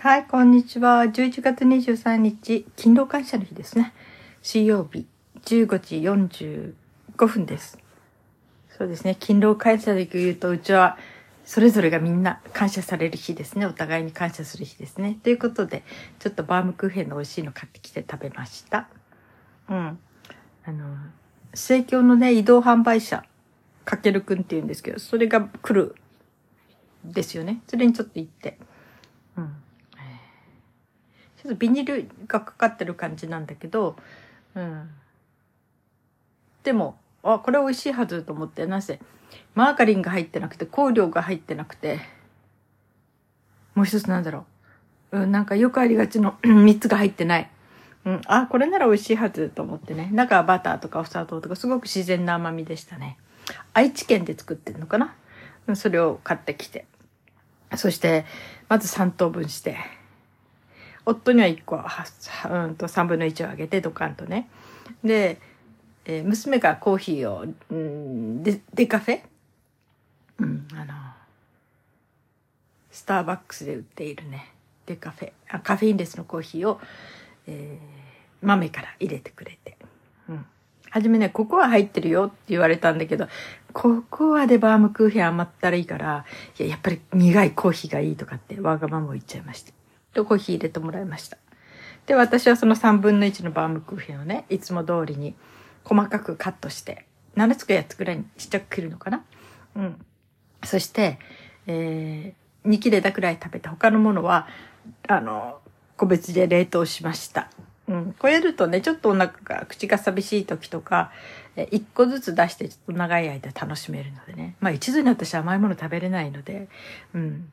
はい、こんにちは。11月23日、勤労感謝の日ですね。水曜日、15時45分です。そうですね、勤労感謝の日というと、うちは、それぞれがみんな感謝される日ですね。お互いに感謝する日ですね。ということで、ちょっとバームクーヘンの美味しいの買ってきて食べました。うん。あの、生協のね、移動販売車、かけるくんって言うんですけど、それが来る、ですよね。それにちょっと行って。うん。ちょっとビニールがかかってる感じなんだけど、うん。でも、あ、これ美味しいはずと思って、なぜ、マーガリンが入ってなくて、香料が入ってなくて、もう一つなんだろう。うん、なんかよくありがちの3つが入ってない。うん、あ、これなら美味しいはずと思ってね。中はバターとかお砂糖とかすごく自然な甘みでしたね。愛知県で作ってるのかな？うんそれを買ってきて。そして、まず3等分して、夫には1個は、うんと3分の1をあげてドカンとね。で、えー娘がコーヒーを、うん、デデカフェ？うん、あの、スターバックスで売っているね、デカフェ、あカフェインレスのコーヒーを、えー豆から入れてくれて。はじめね、ココア入ってるよって言われたんだけど、ココアでバームクーヘン余ったらいいから、いや、やっぱり苦いコーヒーがいいとかってわがまま言っちゃいました。で、コーヒー入れてもらいました。で、私はその3分の1のバームクーヘンをね、いつも通りに細かくカットして、7つか8つくらいにちっちゃく切るのかな？うん。そして、えー、2切れたくらい食べて、他のものは、あの、個別で冷凍しました。うん。こうやるとね、ちょっとお腹が、口が寂しい時とか、え1個ずつ出してちょっと長い間楽しめるのでね。まあ一度に私甘いもの食べれないので、うん。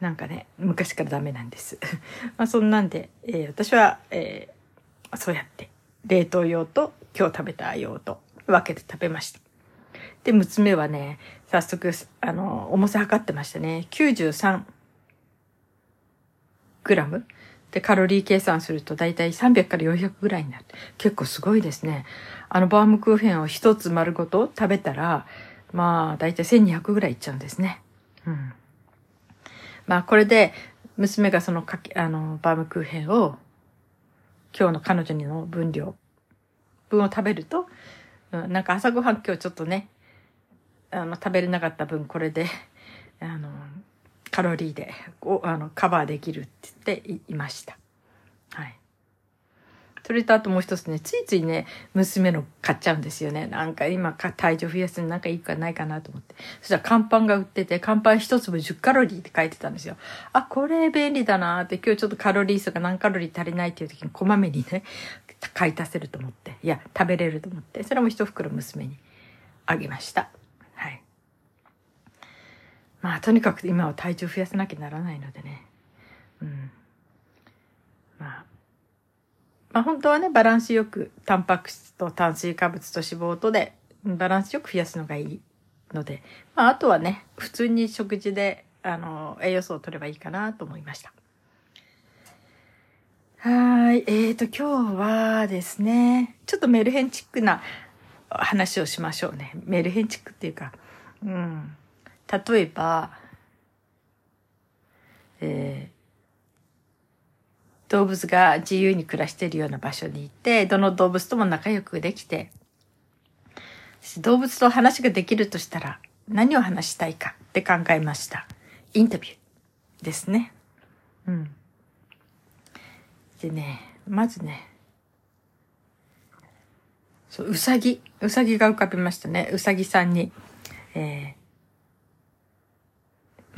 なんかね、昔からダメなんです。まあそんなんで、えー私は、えーそうやって、冷凍用と今日食べた用と分けて食べました。で、娘はね、早速、あの、重さ測ってましたね。93グラム。で、カロリー計算すると大体300から400ぐらいになる。結構すごいですね。あのバームクーヘンを一つ丸ごと食べたら、まあ大体1200ぐらいいっちゃうんですね。うん。まあこれで、娘がそのかけ、あの、バームクーヘンを、今日の彼女にの分量、分を食べると、うん、なんか朝ごはん今日ちょっとね、あの、食べれなかった分これで、あの、カロリーであのカバーできるって言っていました。はい。それとあともう一つね、ついついね、娘の買っちゃうんですよね。なんか今か体重増やすになんかいいかないかなと思って。そしたら乾パンが売ってて、乾パン一粒10カロリーって書いてたんですよ。あ、これ便利だなって、今日ちょっとカロリー数が何カロリー足りないっていう時にこまめにね、買い足せると思って。いや、食べれると思って。それも一袋娘にあげました。はい。まあ、とにかく今は体重増やさなきゃならないのでね。うん。まあ。まあ本当はね、バランスよく、タンパク質と炭水化物と脂肪とで、バランスよく増やすのがいいので、まああとはね、普通に食事で、あの、栄養素を取ればいいかなと思いました。はーい。えーと、今日はですね、ちょっとメルヘンチックな話をしましょうね。メルヘンチックっていうか、うん。例えば、えー動物が自由に暮らしているような場所にいて、どの動物とも仲良くできて、動物と話ができるとしたら何を話したいかって考えました。インタビューですね。うん。でね、まずね、そう、うさぎ、うさぎが浮かびましたね。うさぎさんに、えー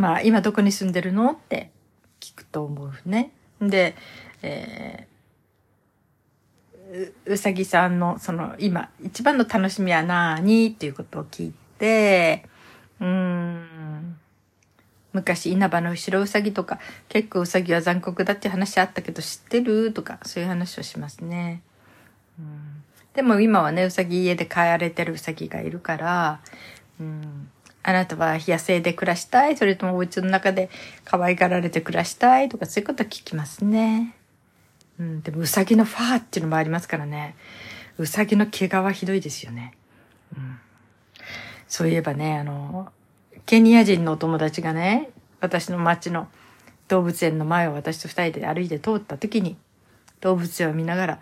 まあ、今どこに住んでるのって聞くと思うね。で、えーううさぎさんの、その、今、一番の楽しみは何っていうことを聞いて、うーん、昔稲葉の後ろうさぎとか、結構うさぎは残酷だって話あったけど知ってるとか、そういう話をしますね。うん、でも今はね、うさぎ家で飼われてるうさぎがいるから、うん、あなたは野生で暮らしたいそれともお家の中で可愛がられて暮らしたいとかそういうこと聞きますね。うん、でもうさぎのファーっていうのもありますからね。うさぎの毛皮ひどいですよね。うん、そういえばね、あの、ケニア人のお友達がね、私の町の動物園の前を私と二人で歩いて通った時に、動物園を見ながら、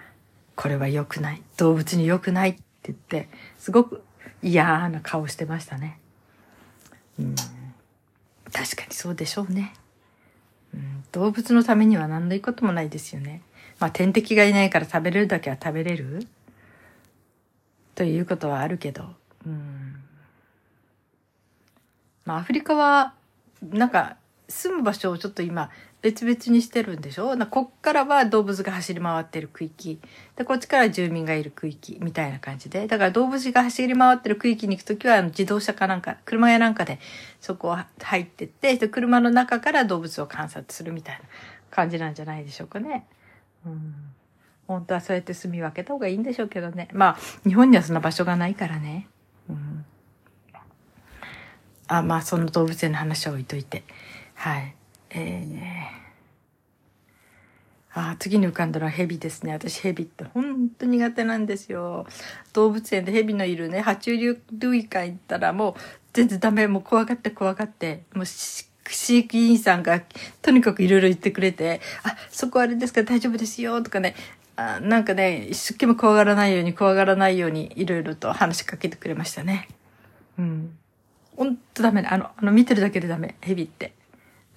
これは良くない。動物に良くないって言って、すごく嫌な顔してましたね。うん、確かにそうでしょうね。うん、動物のためには何のいいこともないですよね。まあ天敵がいないから食べれるだけは食べれる？ということはあるけど、うん。まあアフリカは、なんか住む場所をちょっと今別々にしてるんでしょ？なこっからは動物が走り回ってる区域。で、こっちから住民がいる区域みたいな感じで。だから動物が走り回ってる区域に行くときは自動車かなんか、車やなんかでそこを入ってって、車の中から動物を観察するみたいな感じなんじゃないでしょうかね。うん。本当はそうやって住み分けた方がいいんでしょうけどね。まあ、日本にはそんな場所がないからね。うん。あ、まあ、その動物園の話は置いといて。はい。えー、あ次に浮かんだのはヘビですね。私ヘビって本当苦手なんですよ。動物園でヘビのいるね、爬虫類館行ったらもう全然ダメ。もう怖がって怖がって。もう飼育員さんがとにかくいろいろ言ってくれて、あ、そこあれですか大丈夫ですよとかね、あなんかね、一生懸命怖がらないように怖がらないようにいろいろと話しかけてくれましたね。うん。ほんとダメね。あの、あの見てるだけでダメ。ヘビって。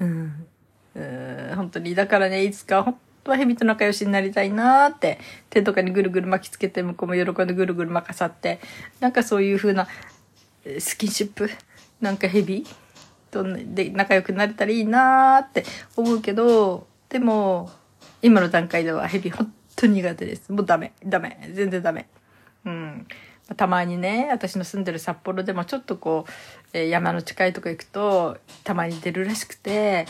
うん。本当に。だからね、いつか本当は蛇と仲良しになりたいなーって、手とかにぐるぐる巻きつけて、向こうも喜んでぐるぐる巻かさって、なんかそういう風なスキンシップ、なんか蛇とで仲良くなれたらいいなーって思うけど、でも、今の段階では蛇本当に苦手です。もうダメ。ダメ。全然ダメ。うん。たまにね私の住んでる札幌でもちょっとこう、え、山の近いとこ行くとたまに出るらしくて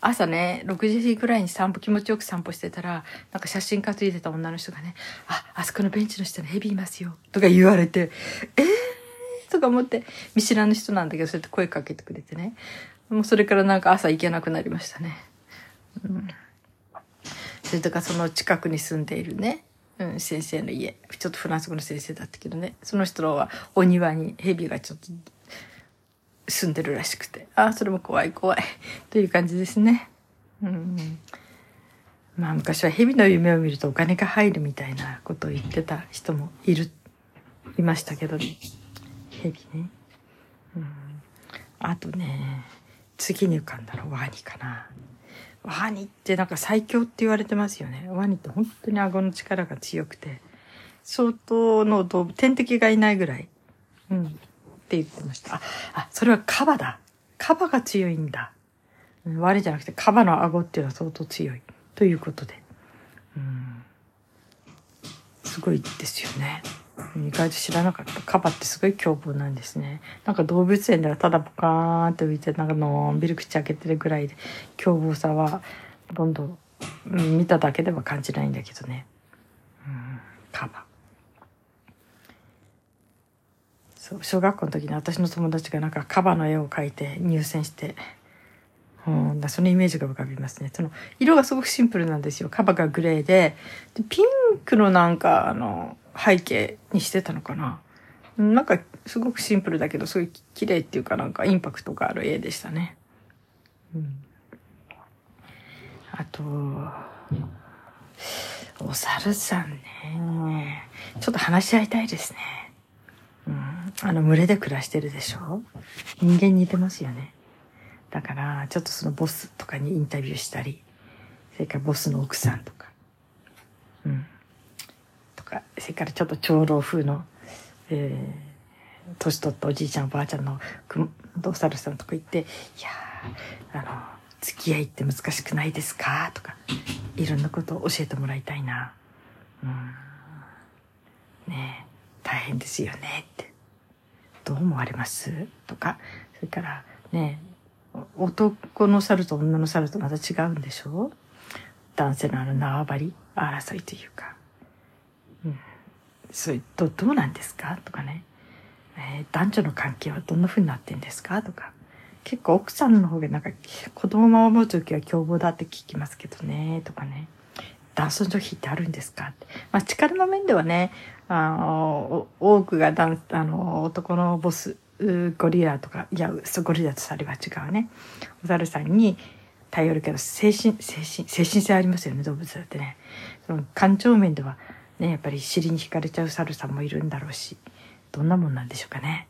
朝ね6時ぐらいに散歩気持ちよく散歩してたらなんか写真担いでた女の人がね「ああそこのベンチの下にヘビいますよ」とか言われて「えー!」とか思って見知らぬ人なんだけどそうやって声かけてくれてねもうそれからなんか朝行けなくなりましたね。うん、それとかその近くに住んでいるねうん、先生の家。ちょっとフランス語の先生だったけどね。その人はお庭に蛇がちょっと住んでるらしくて。ああそれも怖い怖い。という感じですね。うん、まあ昔は蛇の夢を見るとお金が入るみたいなことを言ってた人もいるいましたけどね。蛇ね。うん、あとね次に浮かんだのワニかな。ワニってなんか最強って言われてますよね。ワニって本当に顎の力が強くて、相当の動物、天敵がいないぐらい。うん。って言ってました。あ、あ、それはカバだ。カバが強いんだ。うん、ワニじゃなくてカバの顎っていうのは相当強い。ということで。うん。すごいですよね。意外と知らなかった。カバってすごい凶暴なんですね。なんか動物園ではただボカーンって浮いて、なんかのんびり口開けてるぐらいで、凶暴さはどんどん、うん、見ただけでは感じないんだけどね。うん、カバ。そう、小学校の時に私の友達がなんかカバの絵を描いて入選して、うん、そのイメージが浮かびますね。その色がすごくシンプルなんですよ。カバがグレーで、でピンクのなんかあの背景にしてたのかな。なんかすごくシンプルだけど、すごい綺麗っていうかなんかインパクトがある絵でしたね。うん、あと、お猿さんね。ちょっと話し合いたいですね。うん、あの群れで暮らしてるでしょ人間似てますよね。だから、ちょっとそのボスとかにインタビューしたり、それからボスの奥さんとか、か、それからちょっと長老風の、えー、年取ったおじいちゃんおばあちゃんのくお猿さんとか言って、いやあの、付き合いって難しくないですか？とか、いろんなことを教えてもらいたいな。うん。ね大変ですよね？って。どう思われます？とか、それからね、男の猿と女の猿とまた違うんでしょ？男性のあの縄張り争いというか。うん。それど、どうなんですか？とかね。えー、男女の関係はどんな風になってんですか？とか。結構奥さんの方がなんか子供を守る時は凶暴だって聞きますけどね。とかね。男尊女卑ってあるんですか？って。まあ力の面ではね、あの、多くが男、あの、男のボスゴリラとかいやゴリラと猿は違うねお猿さんに頼るけど、精神、精神、精神性ありますよね、動物だってね。その感情面では、ね、やっぱり尻に惹かれちゃう猿さんもいるんだろうし、どんなもんなんでしょうかね。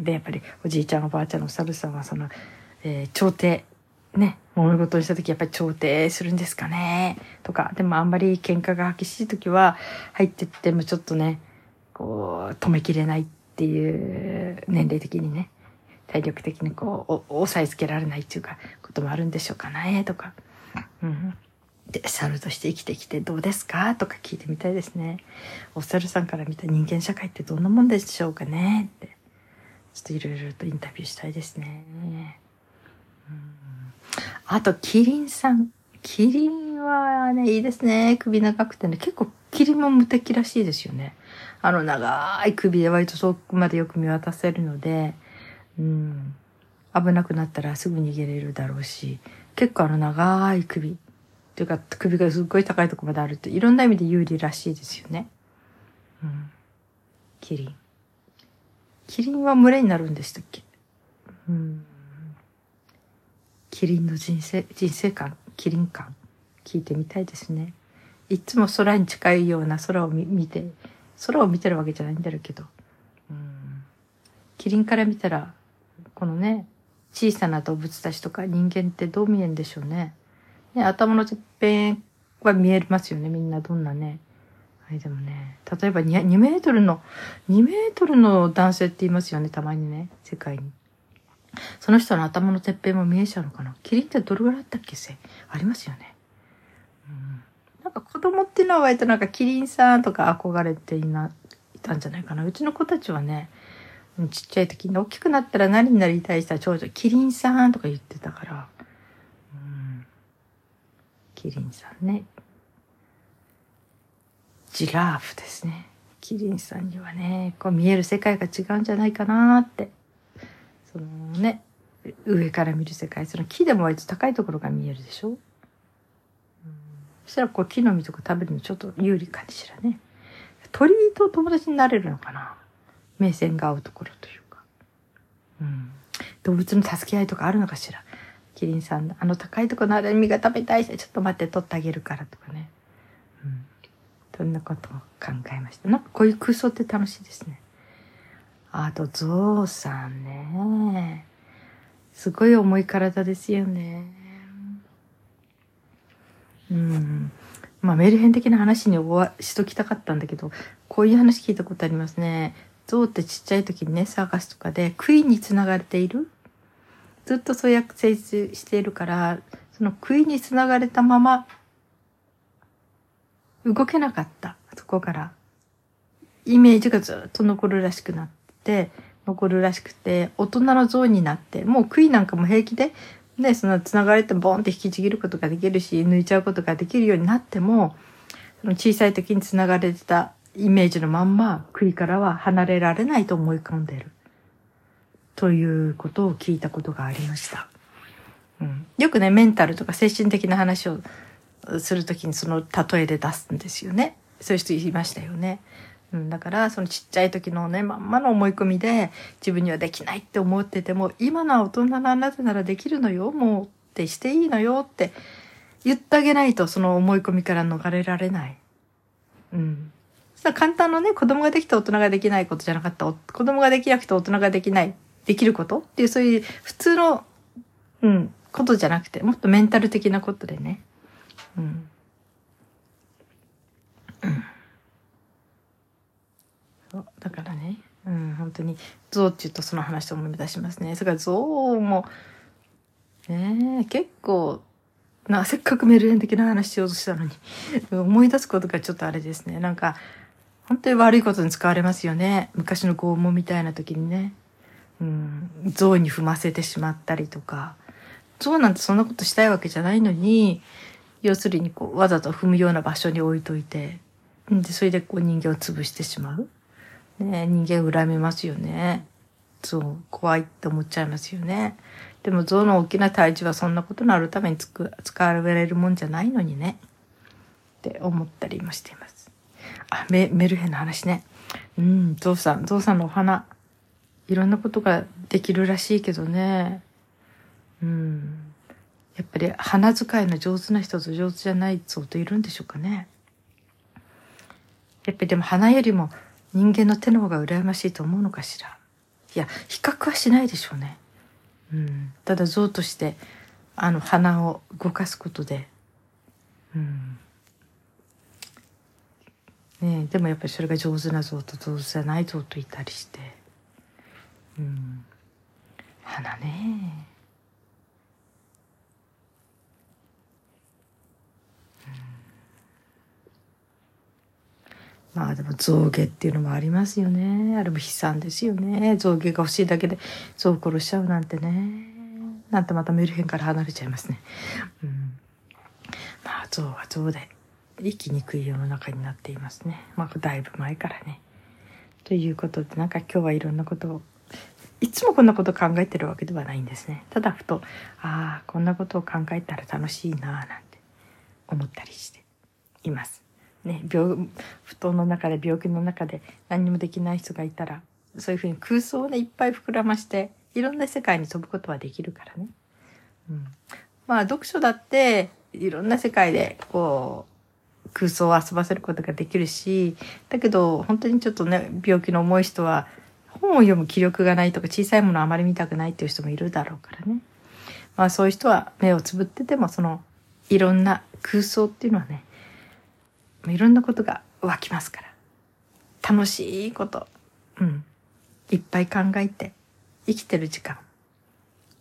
で、やっぱりおじいちゃんおばあちゃんの猿さんはその、えー、調停、ね、物事にした時やっぱり調停するんですかねとか、でもあんまり喧嘩が激しい時は入ってってもちょっとね、こう、止めきれないっていう年齢的にね、体力的にこう、押さえつけられないっていうか、こともあるんでしょうかねとか。うん。で、猿として生きてきてどうですか？とか聞いてみたいですね。お猿さんから見た人間社会ってどんなもんでしょうかね？って。ちょっといろいろとインタビューしたいですね。うん、あと、キリンさん。キリンはね、いいですね。首長くてね。結構、キリンも無敵らしいですよね。あの、長い首で割と遠くまでよく見渡せるので、うん。危なくなったらすぐ逃げれるだろうし、結構あの長い首。というか、首がすっごい高いとこまであるって、いろんな意味で有利らしいですよね。うん。キリン。キリンは群れになるんでしたっけ？うん。キリンの人生、人生観、キリン観、聞いてみたいですね。いつも空に近いような空を見て、空を見てるわけじゃないんだろうけど。うん。キリンから見たら、このね、小さな動物たちとか人間ってどう見えるんでしょうね。ね、頭のてっぺんは見えますよね、みんなどんなね。はい、でもね、例えば 2, 2メートルの、2メートルの男性って言いますよね、たまにね、世界に。その人の頭のてっぺんも見えちゃうのかな？キリンってどれぐらいあったっけ？せありますよね。うん。なんか子供っていうのは割となんかキリンさんとか憧れていな、いたんじゃないかな。うちの子たちはね、ちっちゃい時に大きくなったら何になりたい人は長女、キリンさんとか言ってたから。キリンさんね。ジラーフですね。キリンさんにはね、こう見える世界が違うんじゃないかなって。そのね、上から見る世界、その木でも割と高いところが見えるでしょ。うん、そしたらこう木の実とか食べるのちょっと有利かしらね。鳥と友達になれるのかな目線が合うところというか。うん。動物の助け合いとかあるのかしら。キリンさん、あの高いところのあれ実が食べたいし、ちょっと待って、取ってあげるからとかね。うん。そんなことを考えました？なんかこういう空想って楽しいですね。あと、ゾウさんね。すごい重い体ですよね。うん。まあ、メルヘン的な話に終わしときたかったんだけど、こういう話聞いたことありますね。ゾウってちっちゃい時にね、サーカスとかで杭につながれているずっとそうやって成立しているから、その杭につながれたまま、動けなかった。そこから。イメージがずっと残るらしくなって、残るらしくて、大人の像になって、もう杭なんかも平気で、ね、その繋がれてボンって引きちぎることができるし、抜いちゃうことができるようになっても、その小さい時に繋がれてたイメージのまんま、杭からは離れられないと思い込んでる。ということを聞いたことがありました。うん、よくね、メンタルとか精神的な話をするときにその例えで出すんですよね。そういう人いましたよね。うん、だからそのちっちゃい時のねまんまの思い込みで自分にはできないって思ってても今の大人のあなたならできるのよもうってしていいのよって言ってあげないとその思い込みから逃れられない。うん。簡単なね子供ができた大人ができないことじゃなかった子供ができなくて大人ができないできること？っていう、そういう普通の、うん、ことじゃなくて、もっとメンタル的なことでね。うん。うん。そう、だからね、うん、本当に、象って言うとその話を思い出しますね。それから象も、ねえ、結構、な、せっかくメルヘン的な話しようとしたのに思い出すことがちょっとあれですね。なんか、本当に悪いことに使われますよね。昔の拷問みたいな時にね。うん、象に踏ませてしまったりとか、象なんてそんなことしたいわけじゃないのに、要するにこうわざと踏むような場所に置いといて、で、それでこう人間を潰してしまう。ね、人間恨めますよね。そう、怖いって思っちゃいますよね。でも象の大きな体重はそんなことのあるためにつく使われるもんじゃないのにね。って思ったりもしています。あ、メメルヘンの話ね。うん、ゾウさん、ゾウさんのお花。いろんなことができるらしいけどね。うん。やっぱり花使いの上手な人と上手じゃない人といるんでしょうかね。やっぱりでも花よりも人間の手の方が羨ましいと思うのかしら。いや、比較はしないでしょうね。うん。ただ像として、あの花を動かすことで、うん。ねでもやっぱりそれが上手な像と上手じゃない像といたりして、うん。花ねまあでも象牙っていうのもありますよね。あれも悲惨ですよね。象牙が欲しいだけで象を殺しちゃうなんてね。なんてまたメルヘンから離れちゃいますね。うん、まあ象は象で生きにくい世の中になっていますね。まあだいぶ前からね。ということでなんか今日はいろんなことをいつもこんなこと考えてるわけではないんですね。ただふと、ああ、こんなことを考えたら楽しいななんて思ったりしています。ね、病布団の中で病気の中で何にもできない人がいたらそういうふうに空想をねいっぱい膨らましていろんな世界に飛ぶことはできるからね。うん、まあ読書だっていろんな世界でこう空想を遊ばせることができるしだけど本当にちょっとね病気の重い人は本を読む気力がないとか小さいものあまり見たくないっていう人もいるだろうからね。まあそういう人は目をつぶっててもそのいろんな空想っていうのはねいろんなことが湧きますから。楽しいこと、うん。いっぱい考えて、生きてる時間、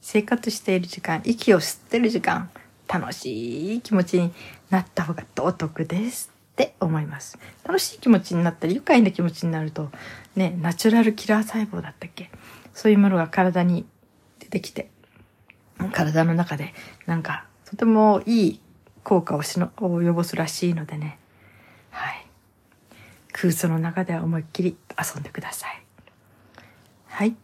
生活している時間、息を吸ってる時間、楽しい気持ちになった方が道徳ですって思います。楽しい気持ちになったり、愉快な気持ちになると、ね、ナチュラルキラー細胞だったっけ？そういうものが体に出てきて、体の中でなんかとてもいい効果をしの及ぼすらしいのでね、はい。空想の中では思いっきり遊んでください。はい。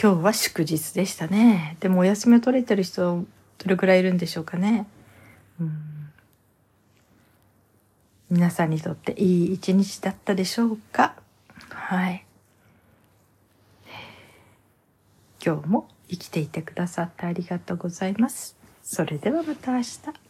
今日は祝日でしたね。でもお休みを取れてる人、どれくらいいるんでしょうかね。うん皆さんにとっていい一日だったでしょうか？はい。今日も生きていてくださってありがとうございます。それではまた明日。